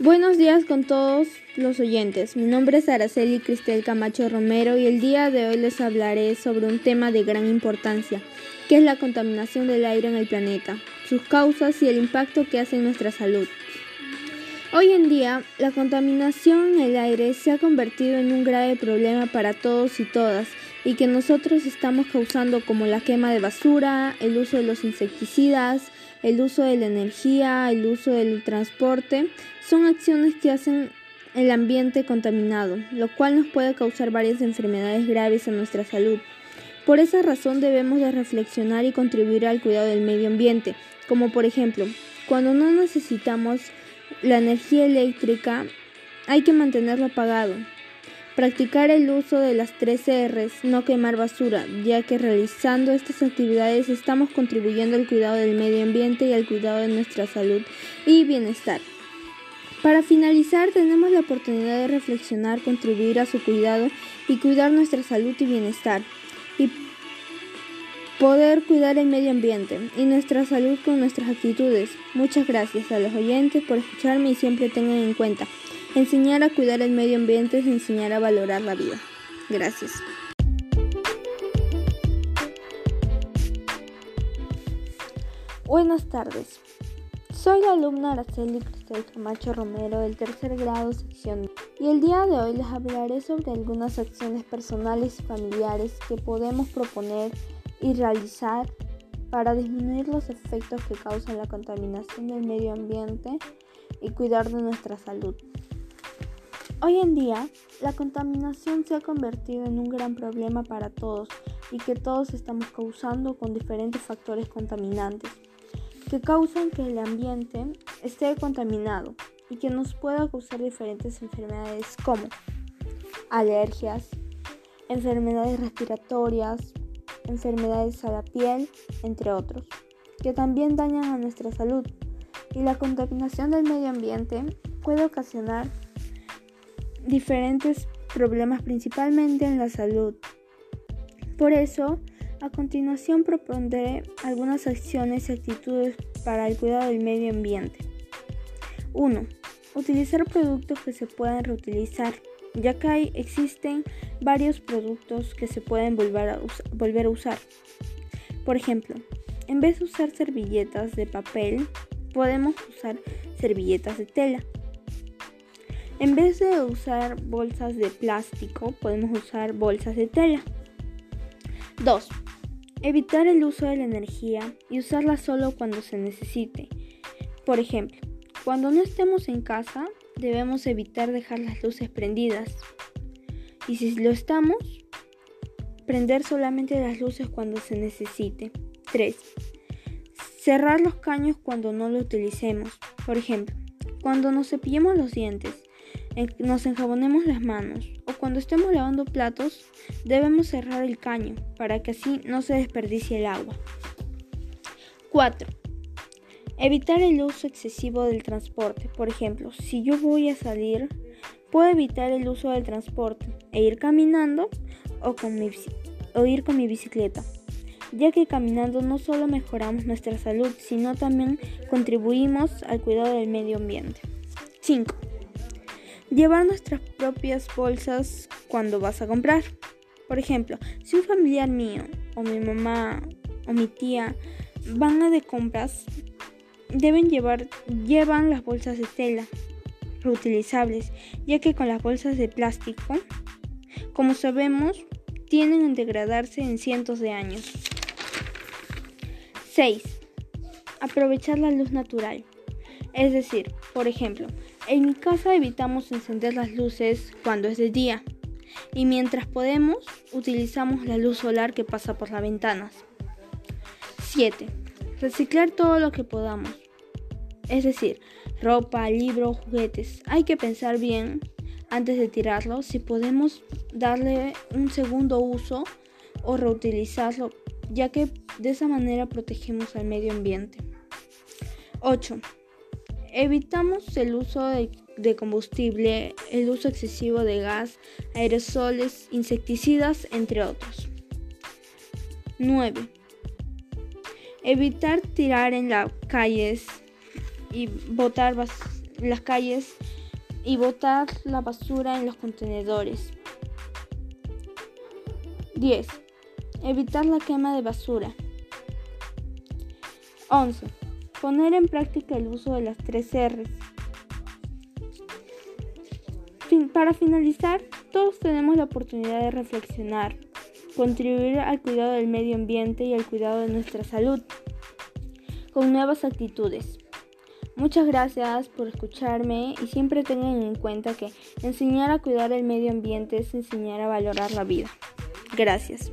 Buenos días con todos los oyentes. Mi nombre es Araceli Cristel Camacho Romero y el día de hoy les hablaré sobre un tema de gran importancia, que es la contaminación del aire en el planeta, sus causas y el impacto que hace en nuestra salud. Hoy en día, la contaminación en el aire se ha convertido en un grave problema para todos y todas y que nosotros estamos causando como la quema de basura, el uso de los insecticidas, el uso de la energía, el uso del transporte, son acciones que hacen el ambiente contaminado, lo cual nos puede causar varias enfermedades graves a nuestra salud. Por esa razón debemos de reflexionar y contribuir al cuidado del medio ambiente, como por ejemplo, cuando no necesitamos la energía eléctrica, hay que mantenerlo apagado. Practicar el uso de las tres R's, no quemar basura, ya que realizando estas actividades estamos contribuyendo al cuidado del medio ambiente y al cuidado de nuestra salud y bienestar. Para finalizar, tenemos la oportunidad de reflexionar, contribuir a su cuidado y cuidar nuestra salud y bienestar. Y poder cuidar el medio ambiente y nuestra salud con nuestras actitudes. Muchas gracias a los oyentes por escucharme y siempre tengan en cuenta Enseñar a cuidar el medio ambiente es enseñar a valorar la vida. Gracias. Buenas tardes. Soy la alumna Araceli Cristel Camacho Romero del tercer grado sección y el día de hoy les hablaré sobre algunas acciones personales y familiares que podemos proponer y realizar para disminuir los efectos que causa la contaminación del medio ambiente y cuidar de nuestra salud. Hoy en día, la contaminación se ha convertido en un gran problema para todos y que todos estamos causando con diferentes factores contaminantes que causan que el ambiente esté contaminado y que nos pueda causar diferentes enfermedades como alergias, enfermedades respiratorias, enfermedades a la piel, entre otros, que también dañan a nuestra salud. Y la contaminación del medio ambiente puede ocasionar diferentes problemas principalmente en la salud. Por eso, a continuación propondré algunas acciones y actitudes para el cuidado del medio ambiente. 1. Utilizar productos que se puedan reutilizar, ya que existen varios productos que se pueden volver a, volver a usar. Por ejemplo, en vez de usar servilletas de papel, podemos usar servilletas de tela. En vez de usar bolsas de plástico, podemos usar bolsas de tela. 2. Evitar el uso de la energía y usarla solo cuando se necesite. Por ejemplo, cuando no estemos en casa, debemos evitar dejar las luces prendidas. Y si lo estamos, prender solamente las luces cuando se necesite. 3. Cerrar los caños cuando no lo utilicemos. Por ejemplo, cuando nos cepillemos los dientes, nos enjabonemos las manos o cuando estemos lavando platos debemos cerrar el caño para que así no se desperdicie el agua. 4. Evitar el uso excesivo del transporte. Por ejemplo, si yo voy a salir, puedo evitar el uso del transporte e ir caminando o, o ir con mi bicicleta, ya que caminando no solo mejoramos nuestra salud, sino también contribuimos al cuidado del medio ambiente. 5. Llevar nuestras propias bolsas cuando vas a comprar. Por ejemplo, si un familiar mío o mi mamá o mi tía van a de compras, deben llevar llevan las bolsas de tela reutilizables, ya que con las bolsas de plástico, como sabemos, tienden a degradarse en cientos de años. 6. Aprovechar la luz natural. Es decir, por ejemplo, en mi casa evitamos encender las luces cuando es de día y mientras podemos utilizamos la luz solar que pasa por las ventanas. 7. Reciclar todo lo que podamos. Es decir, ropa, libros, juguetes. Hay que pensar bien antes de tirarlo si podemos darle un segundo uso o reutilizarlo, ya que de esa manera protegemos al medio ambiente. 8. Evitamos el uso de, combustible, el uso excesivo de gas, aerosoles, insecticidas, entre otros. 9. Evitar tirar en las calles y botar las calles y botar la basura en los contenedores. 10. Evitar la quema de basura. 11. Poner en práctica el uso de las tres R's. para finalizar, todos tenemos la oportunidad de reflexionar, contribuir al cuidado del medio ambiente y al cuidado de nuestra salud con nuevas actitudes. Muchas gracias por escucharme y siempre tengan en cuenta que enseñar a cuidar el medio ambiente es enseñar a valorar la vida. Gracias.